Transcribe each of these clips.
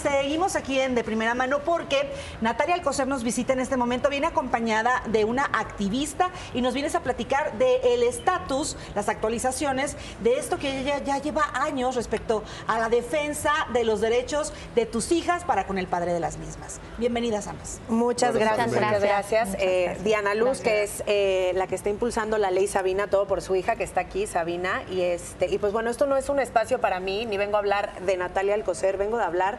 Seguimos aquí en De Primera Mano porque Natalia Alcocer nos visita en este momento, viene acompañada de una activista y nos vienes a platicar del estatus, las actualizaciones de esto que ella ya lleva años respecto a la defensa de los derechos de tus hijas para con el padre de las mismas. Bienvenidas ambas. Muchas gracias. Muchas gracias. Eh, Diana Luz, que es eh, la que está impulsando la ley Sabina, todo por su hija que está aquí, Sabina. Y, este, y pues bueno, esto no es un espacio para mí, ni vengo a hablar de Natalia Alcocer, vengo a hablar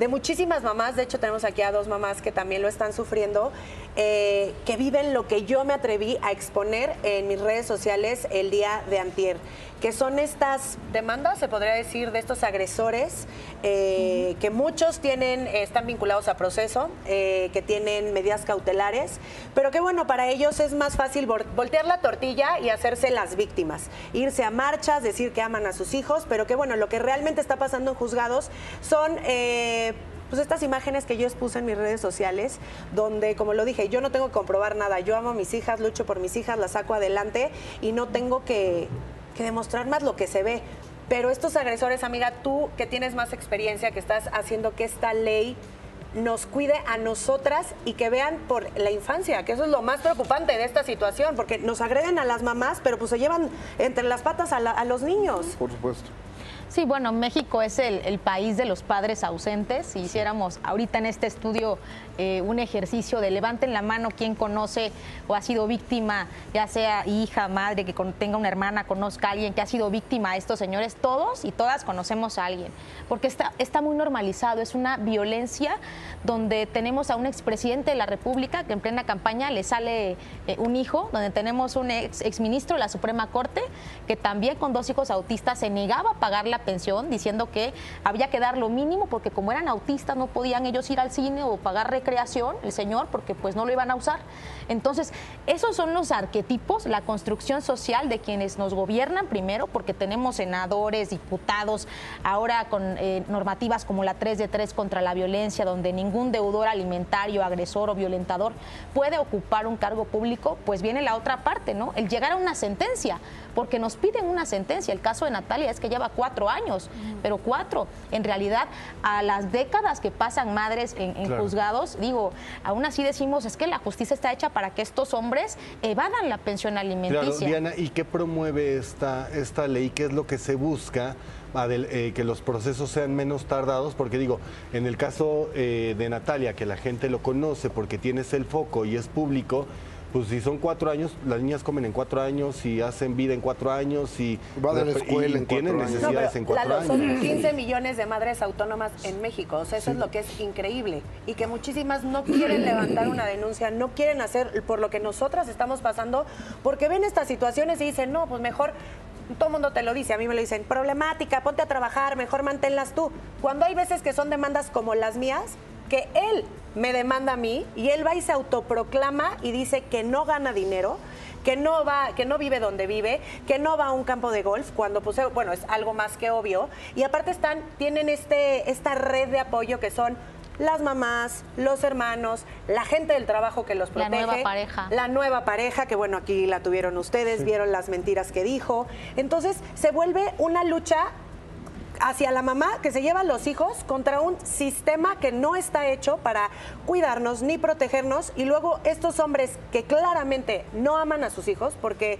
de muchísimas mamás, de hecho tenemos aquí a dos mamás que también lo están sufriendo, eh, que viven lo que yo me atreví a exponer en mis redes sociales el día de antier que son estas demandas, se podría decir, de estos agresores, eh, que muchos tienen, están vinculados a proceso, eh, que tienen medidas cautelares, pero que bueno, para ellos es más fácil voltear la tortilla y hacerse las víctimas, irse a marchas, decir que aman a sus hijos, pero que bueno, lo que realmente está pasando en juzgados son... Eh, pues estas imágenes que yo expuse en mis redes sociales, donde, como lo dije, yo no tengo que comprobar nada, yo amo a mis hijas, lucho por mis hijas, las saco adelante y no tengo que que demostrar más lo que se ve. Pero estos agresores, amiga, tú que tienes más experiencia, que estás haciendo que esta ley nos cuide a nosotras y que vean por la infancia, que eso es lo más preocupante de esta situación, porque nos agreden a las mamás, pero pues se llevan entre las patas a, a los niños. Por supuesto. Sí, bueno, México es el, país de los padres ausentes. Si hiciéramos ahorita en este estudio eh, un ejercicio de levanten la mano quien conoce o ha sido víctima, ya sea hija, madre, que tenga una hermana, conozca a alguien que ha sido víctima de estos señores, todos y todas conocemos a alguien, porque está, está muy normalizado, es una violencia donde tenemos a un expresidente de la República que en plena campaña le sale eh, un hijo, donde tenemos un ex, exministro de la Suprema Corte que también con dos hijos autistas se negaba a pagar la pensión diciendo que había que dar lo mínimo porque como eran autistas no podían ellos ir al cine o pagar recreación, el señor, porque pues no lo iban a usar. Entonces, esos son los arquetipos, la construcción social de quienes nos gobiernan primero, porque tenemos senadores, diputados, ahora con eh, normativas como la 3 de 3 contra la violencia, donde ningún deudor alimentario, agresor o violentador puede ocupar un cargo público, pues viene la otra parte, ¿no? El llegar a una sentencia, porque nos piden una sentencia. El caso de Natalia es que lleva cuatro años, pero cuatro. En realidad, a las décadas que pasan madres en, juzgados, digo, aún así decimos, es que la justicia está hecha para que estos hombres evadan la pensión alimenticia. Claro, Diana, ¿y qué promueve esta, esta ley? ¿Qué es lo que se busca? Eh, que los procesos sean menos tardados, porque digo, en el caso eh, de Natalia, que la gente lo conoce porque tienes el foco y es público, pues si son cuatro años, las niñas comen en cuatro años y hacen vida en cuatro años y, Va la escuela en tienen necesidades en cuatro años. Son 15 millones de madres autónomas en México, o sea, eso es lo que es increíble y que muchísimas no quieren levantar una denuncia, no quieren hacer por lo que nosotras estamos pasando, porque ven estas situaciones y dicen, no, pues mejor todo el mundo te lo dice, a mí me lo dicen, problemática, ponte a trabajar, mejor manténlas tú. Cuando hay veces que son demandas como las mías, que él me demanda a mí y él va y se autoproclama y dice que no gana dinero, que no va, que no vive donde vive, que no va a un campo de golf, cuando pues, bueno, es algo más que obvio. Y aparte están, tienen este, esta red de apoyo que son las mamás, los hermanos, la gente del trabajo que los protege. La nueva pareja. La nueva pareja, que bueno, aquí la tuvieron ustedes, vieron las mentiras que dijo. Entonces se vuelve una lucha hacia la mamá que se lleva a los hijos contra un sistema que no está hecho para cuidarnos ni protegernos y luego estos hombres que claramente no aman a sus hijos porque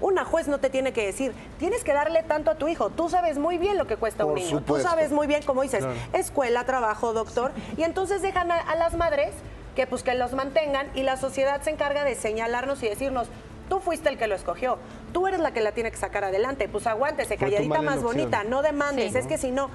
una juez no te tiene que decir, tienes que darle tanto a tu hijo. Tú sabes muy bien lo que cuesta un niño. Tú sabes muy bien, como dices, escuela, trabajo, doctor. Y entonces dejan a, las madres que pues que los mantengan y la sociedad se encarga de señalarnos y decirnos, tú fuiste el que lo escogió, tú eres la que la tiene que sacar adelante, pues aguántese, calladita más bonita, no demandes, es que si no,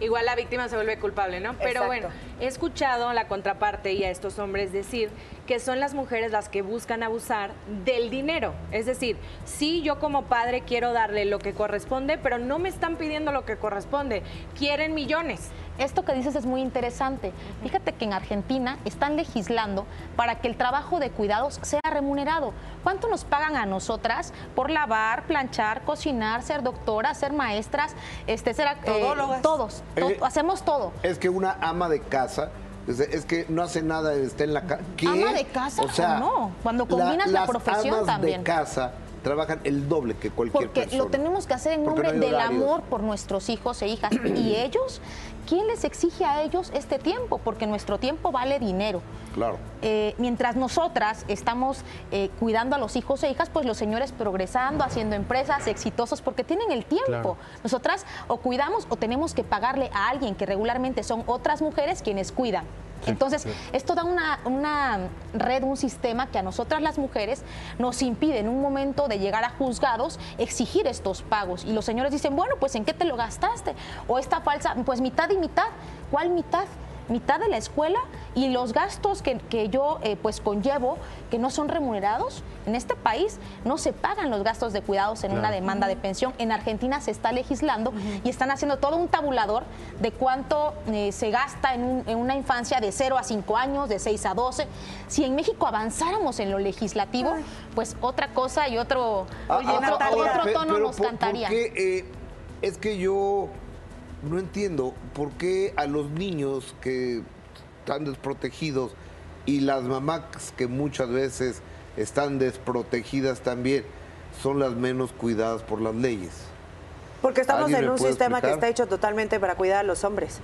igual la víctima se vuelve culpable, ¿no? Pero bueno, he escuchado a la contraparte y a estos hombres decir que son las mujeres las que buscan abusar del dinero. Es decir, sí, yo como padre quiero darle lo que corresponde, pero no me están pidiendo lo que corresponde, quieren millones. esto que dices es muy interesante. Fíjate que en Argentina están legislando para que el trabajo de cuidados sea remunerado. ¿Cuánto nos pagan a nosotras por lavar, planchar, cocinar, ser doctora, ser maestras, este, ser eh, todos, Eh, hacemos todo. Es que una ama de casa es, es que no hace nada, está en la casa. ¿Ama de casa o no? Cuando combinas la las profesión amas también. de casa trabajan el doble que cualquier Porque persona. lo tenemos que hacer en Porque nombre no del amor por nuestros hijos e hijas. y ellos, ¿quién les exige a ellos este tiempo? Porque nuestro tiempo vale dinero. Claro. Eh, mientras nosotras estamos eh, cuidando a los hijos e hijas, pues los señores progresando, haciendo empresas exitosos, porque tienen el tiempo. Claro. Nosotras o cuidamos o tenemos que pagarle a alguien que regularmente son otras mujeres quienes cuidan. Entonces, esto da una, una red, un sistema que a nosotras las mujeres nos impide en un momento de llegar a juzgados exigir estos pagos. Y los señores dicen, bueno, pues ¿en qué te lo gastaste? O esta falsa, pues mitad y mitad. ¿Cuál mitad? Mitad de la escuela y los gastos que, que yo eh, pues conllevo que no son remunerados en este país no se pagan los gastos de cuidados en una demanda de pensión. En Argentina se está legislando y están haciendo todo un tabulador de cuánto eh, se gasta en, un- en una infancia de 0 a 5 años de 6 a 12 si en México avanzáramos en lo legislativo pues otra cosa y otro, Ah, otro, Natalia. otro pe- tono pero nos por- cantaría. ¿por qué, eh, es que yo no entiendo por qué a los niños que están desprotegidos y las mamás que muchas veces están desprotegidas también son las menos cuidadas por las leyes. Porque estamos ¿Alguien en un sistema que está hecho totalmente para cuidar a los hombres.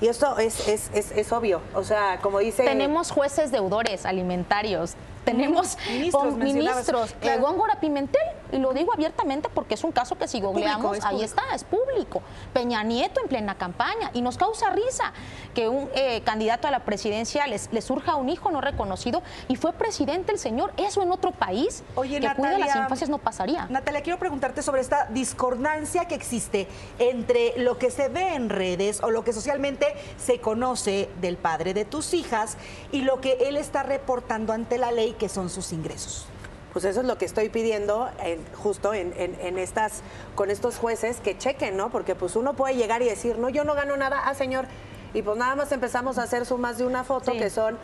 Y esto es, es, es, es obvio. O sea, como dice... Tenemos jueces deudores alimentarios, tenemos Ministros, ministros. Claro. Eh, Góngora Pimentel, y lo digo abiertamente porque es un caso que si googleamos, ahí está, es público. Peña Nieto en plena campaña, y nos causa risa que un eh, candidato a la presidencia les, le surja un hijo no reconocido y fue presidente el señor. Eso en otro país Oye, que cuida las Natalia, infancias no pasaría. Natalia, quiero preguntarte sobre esta discordancia que existe entre lo que se ve en redes o lo que socialmente se conoce del padre de tus hijas y lo que él está reportando ante la ley, que son sus ingresos. Pues eso es lo que estoy pidiendo en- justo en, en- en estas, con estos jueces que chequen, ¿no? Porque pues uno puede llegar y decir, no, yo no gano nada, ah, señor. Y pues nada más empezamos a hacer sumas de una foto Sí. que son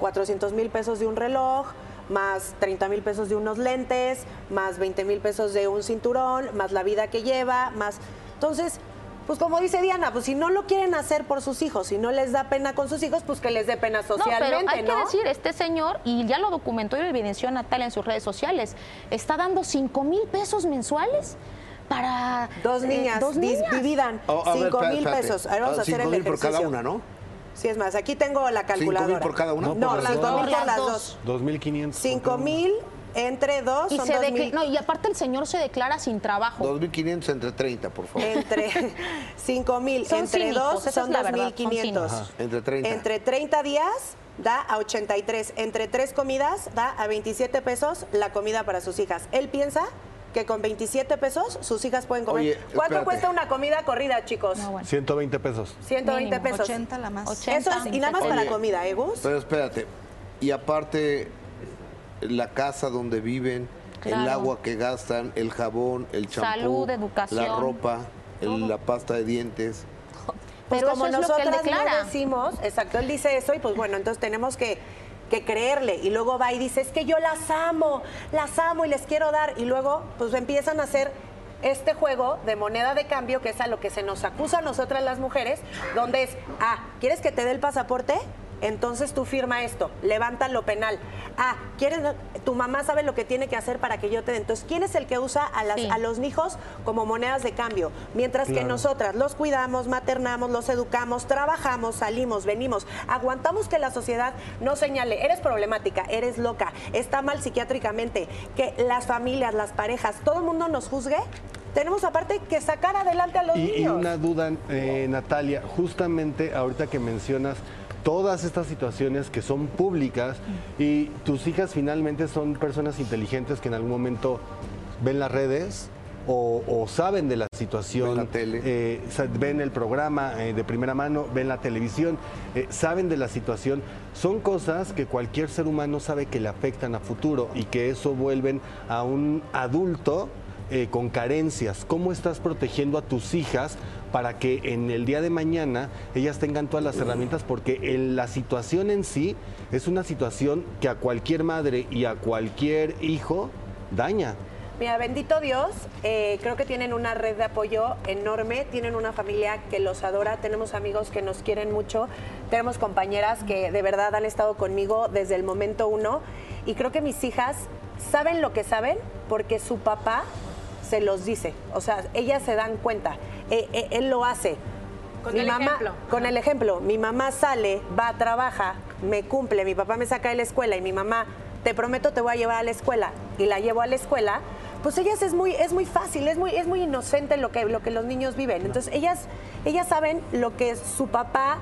400 mil pesos de un reloj, más 30 mil pesos de unos lentes, más 20 mil pesos de un cinturón, más la vida que lleva, más... Entonces, pues como dice Diana, pues si no lo quieren hacer por sus hijos, si no les da pena con sus hijos, pues que les dé pena No, pero socialmente, hay que decir, este señor, y ya lo documentó y lo evidenció Natalia en sus redes sociales, está dando 5 mil pesos mensuales para Dos eh, niñas, dos dis- niñas. dividan Oh, a ver, 5 espérate, mil pesos. A ver, vamos Ah, a hacer cinco el mil ejercicio. por cada una, ¿no? Sí, es más, aquí tengo la ¿Cinco calculadora. mil por cada una? No, No, por las 5 mil dos. por las Dos. dos. 2.500. 5 mil entre dos Y, son se dos decla- mil. no, y aparte el señor se declara sin trabajo. 2.500 entre 30, por favor. Entre 5 mil Son entre cínicos, dos son es la verdad, son 2.500. cínicos. Ajá, entre 30. Entre 30 días da a 83. Entre tres comidas da a 27 pesos la comida para sus hijas. Él piensa que con 27 pesos sus hijas pueden comer. Oye, ¿Cuánto espérate. cuesta una comida corrida, chicos? No, bueno. 120 pesos. 120 Mínimo. pesos. 80 la más. 80. Eso es- y nada más para comida, ¿eh, Gus? Pero espérate, y aparte la casa donde viven, el agua que gastan, el jabón, el champú, Salud, educación. la ropa, el- la pasta de dientes. Pues Pero como eso es lo que él nosotras declara. no decimos, exacto, él dice eso y pues bueno, entonces tenemos que, que creerle. Y luego va y dice, es que yo las amo, las amo y les quiero dar. Y luego pues empiezan a hacer este juego de moneda de cambio, que es a lo que se nos acusa a nosotras las mujeres, donde es, ah, ¿quieres que te dé el pasaporte? Entonces tú firma esto, levanta lo penal. Ah, ¿quieres? Tu mamá sabe lo que tiene que hacer para que yo te dé. Entonces, ¿quién es el que usa a, las, Sí. a los hijos como monedas de cambio? Mientras que nosotras los cuidamos, maternamos, los educamos, trabajamos, salimos, venimos, aguantamos que la sociedad no señale, eres problemática, eres loca, está mal psiquiátricamente, que las familias, las parejas, todo el mundo nos juzgue. Tenemos aparte que sacar adelante a los Y, y niños. una duda, eh, Natalia, justamente ahorita que mencionas todas estas situaciones que son públicas y tus hijas finalmente son personas inteligentes que en algún momento ven las redes o, o saben de la situación, Ven la tele. eh, ven el programa eh, de primera mano, ven la televisión, eh, saben de la situación. Son cosas que cualquier ser humano sabe que le afectan a futuro y que eso vuelven a un adulto eh, con carencias. ¿Cómo estás protegiendo a tus hijas para que en el día de mañana ellas tengan todas las herramientas? Porque en la situación en sí es una situación que a cualquier madre y a cualquier hijo daña. Mira, bendito Dios, eh, creo que tienen una red de apoyo enorme, tienen una familia que los adora, tenemos amigos que nos quieren mucho, tenemos compañeras que de verdad han estado conmigo desde el momento uno y creo que mis hijas saben lo que saben porque su papá se los dice, o sea, ellas se dan cuenta, eh, eh, él lo hace. Con mi el mamá, ejemplo. Con el ejemplo, mi mamá sale, va, trabaja, me cumple, mi papá me saca de la escuela y mi mamá, te prometo te voy a llevar a la escuela y la llevo a la escuela, pues ellas es muy, es muy fácil, es muy, es muy inocente lo que, lo que los niños viven. Entonces ellas, ellas saben lo que su papá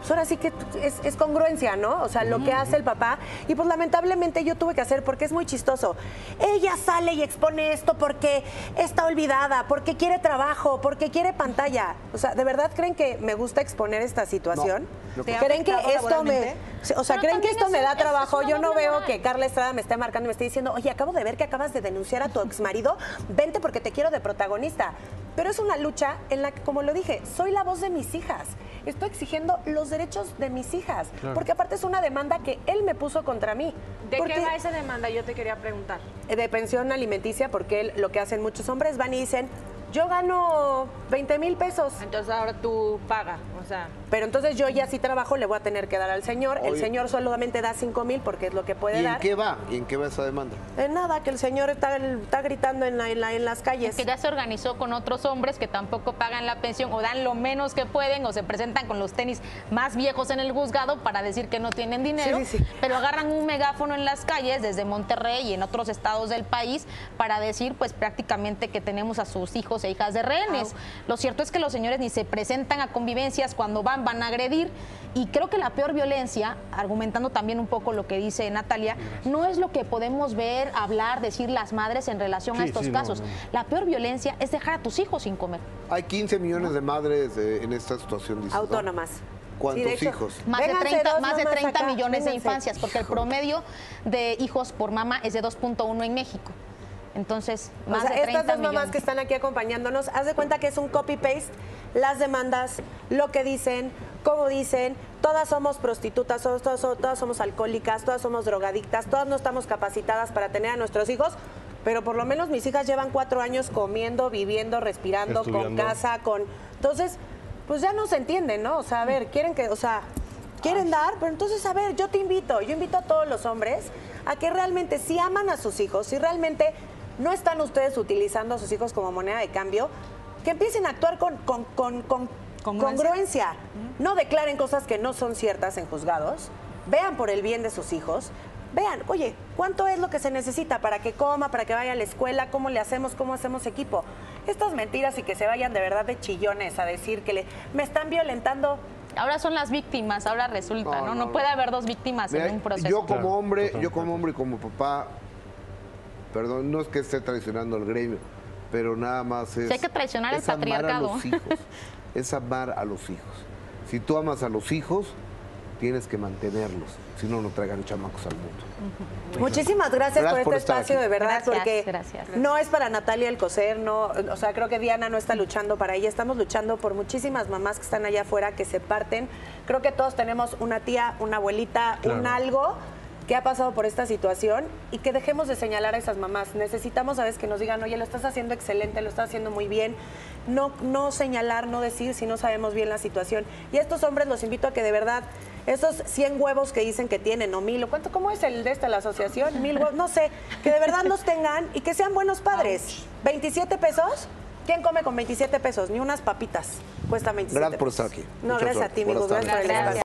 pues ahora sí que es, es congruencia, ¿no? O sea, lo que hace el papá. Y pues lamentablemente yo tuve que hacer porque es muy chistoso. Ella sale y expone esto porque está olvidada, porque quiere trabajo, porque quiere pantalla. O sea, ¿de verdad creen que me gusta exponer esta situación? Creo- ¿Creen que ¿Te ha afectado esto me... O sea, Pero ¿creen que esto es me da trabajo? Yo no veo moral. que Carla Estrada me esté marcando y me esté diciendo, oye, acabo de ver que acabas de denunciar a tu exmarido, vente porque te quiero de protagonista. Pero es una lucha en la que, como lo dije, soy la voz de mis hijas. Estoy exigiendo los derechos de mis hijas. Porque aparte es una demanda que él me puso contra mí. ¿De Porque- qué va esa demanda? Yo te quería preguntar. de pensión alimenticia, porque él, lo que hacen muchos hombres van y dicen, yo gano 20 mil pesos. Entonces ahora tú paga, o sea... Pero entonces yo ya si trabajo le voy a tener que dar al señor. El señor solamente da 5 mil porque es lo que puede ¿Y en dar. qué va? ¿Y en qué va esa demanda? En nada, que el señor está, está gritando en, la- en la- en las calles. que ya se organizó con otros hombres que tampoco pagan la pensión o dan lo menos que pueden o se presentan con los tenis más viejos en el juzgado para decir que no tienen dinero, Sí, sí, sí. pero agarran un megáfono en las calles desde Monterrey y en otros estados del país para decir pues prácticamente que tenemos a sus hijos e hijas de rehenes. Lo cierto es que los señores ni se presentan a convivencias, cuando van van a agredir y creo que la peor violencia, argumentando también un poco lo que dice Natalia, no es lo que podemos ver, hablar, decir las madres en relación a estos sí, casos. no. La peor violencia es dejar a tus hijos sin comer. Hay 15 millones de madres eh, en esta situación. dices, ¿no? Autónomas. ¿Cuántos Sí, de hecho, hijos? Más de Vénganse 30, dos más de mamás 30 acá, millones de infancias, porque el promedio de hijos por mamá es de 2.1 en México. Entonces, O más sea, de 30 estas dos mamás que están aquí acompañándonos, haz de cuenta que es un copy-paste, las demandas, lo que dicen, cómo dicen, todas somos prostitutas, todas, todas- todas somos alcohólicas, todas somos drogadictas, todas no estamos capacitadas para tener a nuestros hijos, pero por lo menos mis hijas llevan cuatro años comiendo, viviendo, respirando, con casa, con... Entonces, pues ya no se entiende, ¿no? O sea, a ver, quieren que, o sea, quieren dar, pero entonces, a ver, yo te invito, yo invito a todos los hombres a que realmente si aman a sus hijos, si realmente no están ustedes utilizando a sus hijos como moneda de cambio, que empiecen a actuar con, con- con- con Congruencia. congruencia. No declaren cosas que no son ciertas en juzgados. Vean por el bien de sus hijos. Vean, oye, ¿cuánto es lo que se necesita para que coma, para que vaya a la escuela? ¿Cómo le hacemos? ¿Cómo hacemos equipo? Estas mentiras y que se vayan de verdad de chillones a decir que le, me están violentando. Ahora son las víctimas, ahora resulta, No, ¿no? no, No, puede haber dos víctimas Mira, en un proceso. Yo como hombre, yo como hombre y como papá, perdón, no es que esté traicionando al gremio, pero nada más es. Hay que traicionar es el amar patriarcado. a los hijos. Es amar a los hijos. Si tú amas a los hijos, tienes que mantenerlos. Si no, no traigan chamacos al mundo. Muchísimas gracias, Gracias por este espacio, aquí. de verdad, Gracias, porque gracias. no es para Natalia Alcocer, no, o sea, creo que Diana no está luchando para ella, estamos luchando por muchísimas mamás que están allá afuera, que se parten. Creo que todos tenemos una tía, una abuelita, un algo que ha pasado por esta situación y que dejemos de señalar a esas mamás. Necesitamos a veces que nos digan, oye, lo estás haciendo excelente, lo estás haciendo muy bien. No, no señalar, no decir si no sabemos bien la situación. Y a estos hombres los invito a que de verdad, esos 100 huevos que dicen que tienen, o mil, o cuánto, ¿cómo es el de esta, la asociación? Mil huevos, no sé, que de verdad los tengan y que sean buenos padres. 27 pesos. ¿Quién come con 27 pesos? Ni unas papitas. Cuesta 27 Gracias por estar pesos. aquí. No, Mucha gracias a ti, amigos. Gracias por el aquí. espacio.